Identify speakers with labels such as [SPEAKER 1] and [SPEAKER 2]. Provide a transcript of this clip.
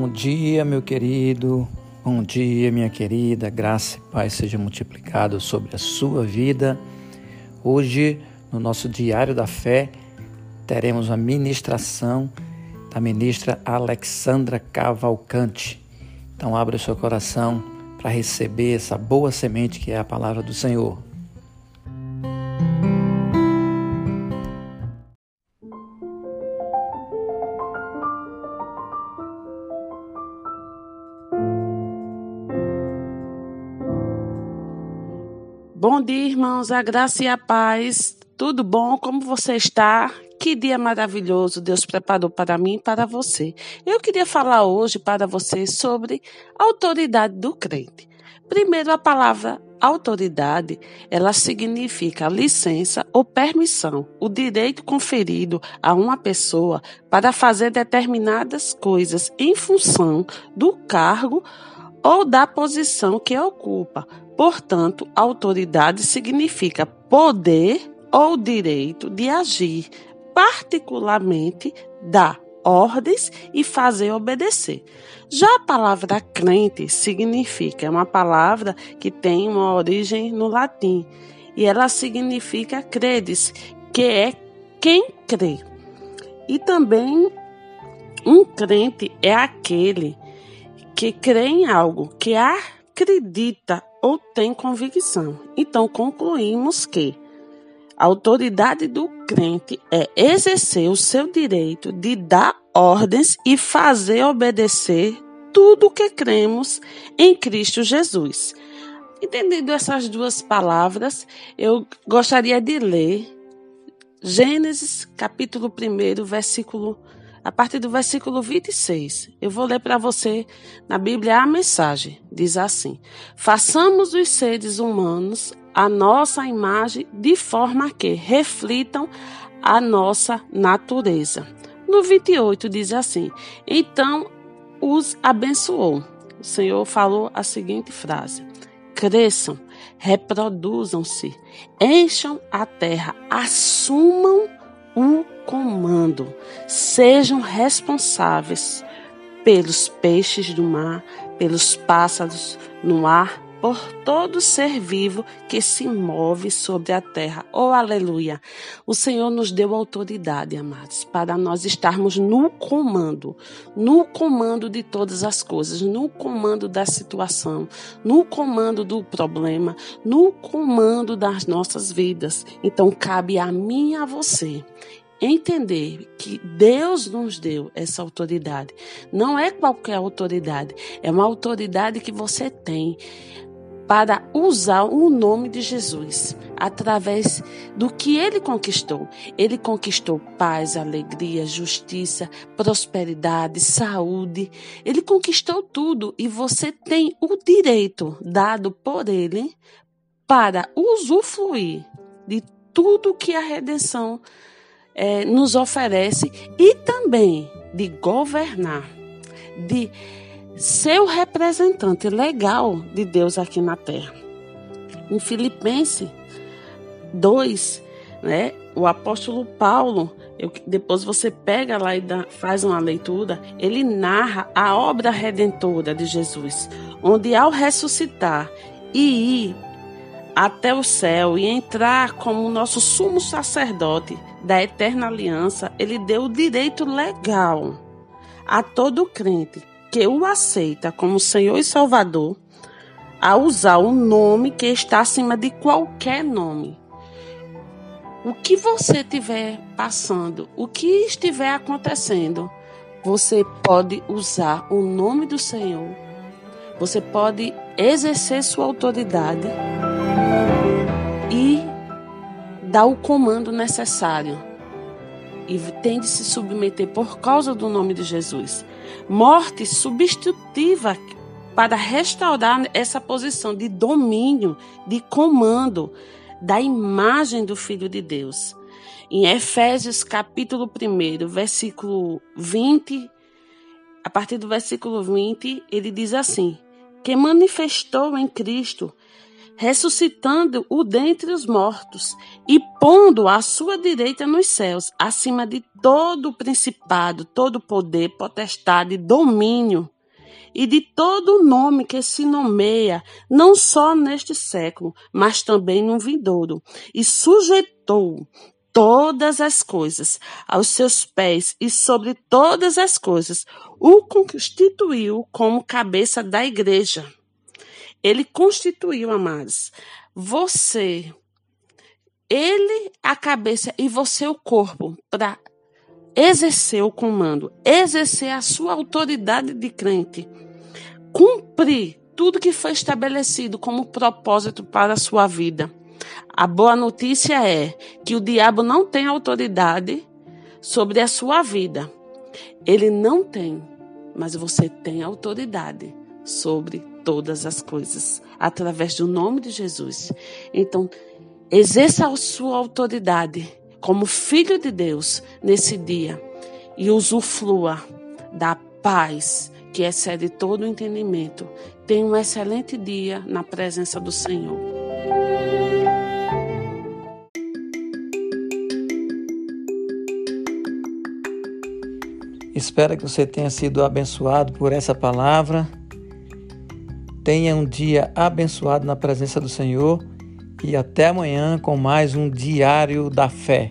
[SPEAKER 1] Bom dia, meu querido. Bom dia, minha querida. Graça e paz seja multiplicado sobre a sua vida. Hoje, no nosso Diário da Fé, teremos a ministração da ministra Alexandra Cavalcante. Então, abra o seu coração para receber essa boa semente que é a palavra do Senhor.
[SPEAKER 2] Bom dia, irmãos, a graça e a paz. Tudo bom? Como você está? Que dia maravilhoso Deus preparou para mim e para você. Eu queria falar hoje para você sobre a autoridade do crente. Primeiro, a palavra autoridade, ela significa licença ou permissão, o direito conferido a uma pessoa para fazer determinadas coisas em função do cargo ou da posição que ocupa. Portanto, autoridade significa poder ou direito de agir, particularmente dar ordens e fazer obedecer. Já a palavra crente significa, é uma palavra que tem uma origem no latim, e ela significa credes, que é quem crê. E também um crente é aquele que crê em algo, que acredita ou tem convicção. Então concluímos que a autoridade do crente é exercer o seu direito de dar ordens e fazer obedecer tudo o que cremos em Cristo Jesus. Entendendo essas duas palavras, eu gostaria de ler Gênesis capítulo 1, versículo a partir do versículo 26. Eu vou ler para você na Bíblia a mensagem. Diz assim: Façamos os seres humanos a nossa imagem de forma que reflitam a nossa natureza. No 28 diz assim: Então os abençoou. O Senhor falou a seguinte frase: Cresçam, reproduzam-se, encham a terra, assumam o comando. Sejam responsáveis pelos peixes do mar, pelos pássaros no ar, por todo ser vivo que se move sobre a terra. Oh, aleluia! O Senhor nos deu autoridade, amados, para nós estarmos no comando, no comando de todas as coisas, no comando da situação, no comando do problema, no comando das nossas vidas. Então, cabe a mim e a você entender que Deus nos deu essa autoridade. Não é qualquer autoridade, é uma autoridade que você tem para usar o nome de Jesus através do que ele conquistou. Ele conquistou paz, alegria, justiça, prosperidade, saúde. Ele conquistou tudo e você tem o direito dado por ele para usufruir de tudo que a redenção é, nos oferece e também de governar, de ser o representante legal de Deus aqui na terra. Em Filipenses 2, né, o apóstolo Paulo, eu, depois você pega lá e dá, faz uma leitura, ele narra a obra redentora de Jesus, onde ao ressuscitar e ir até o céu e entrar como nosso sumo sacerdote da eterna aliança, ele deu o direito legal a todo crente que o aceita como Senhor e Salvador a usar o nome que está acima de qualquer nome. O que você estiver passando, o que estiver acontecendo, você pode usar o nome do Senhor. Você pode exercer sua autoridade e dar o comando necessário. E tem de se submeter por causa do nome de Jesus morte substitutiva para restaurar essa posição de domínio, de comando da imagem do Filho de Deus. Em Efésios capítulo 1, versículo 20, a partir do versículo 20, ele diz assim: que manifestou em Cristo ressuscitando-o dentre os mortos e pondo à sua direita nos céus, acima de todo o principado, todo poder, potestade, domínio e de todo o nome que se nomeia, não só neste século, mas também no vindouro, e sujeitou todas as coisas aos seus pés e sobre todas as coisas o constituiu como cabeça da igreja ele constituiu, amados, você, ele a cabeça e você o corpo para exercer o comando, exercer a sua autoridade de crente, cumprir tudo que foi estabelecido como propósito para a sua vida. A boa notícia é que o diabo não tem autoridade sobre a sua vida. Ele não tem, mas você tem autoridade sobre todas as coisas, através do nome de Jesus. Então, exerça a sua autoridade como filho de Deus nesse dia e usufrua da paz que excede todo o entendimento. Tenha um excelente dia na presença do Senhor.
[SPEAKER 1] Espero que você tenha sido abençoado por essa palavra Tenha um dia abençoado na presença do Senhor e até amanhã com mais um Diário da Fé.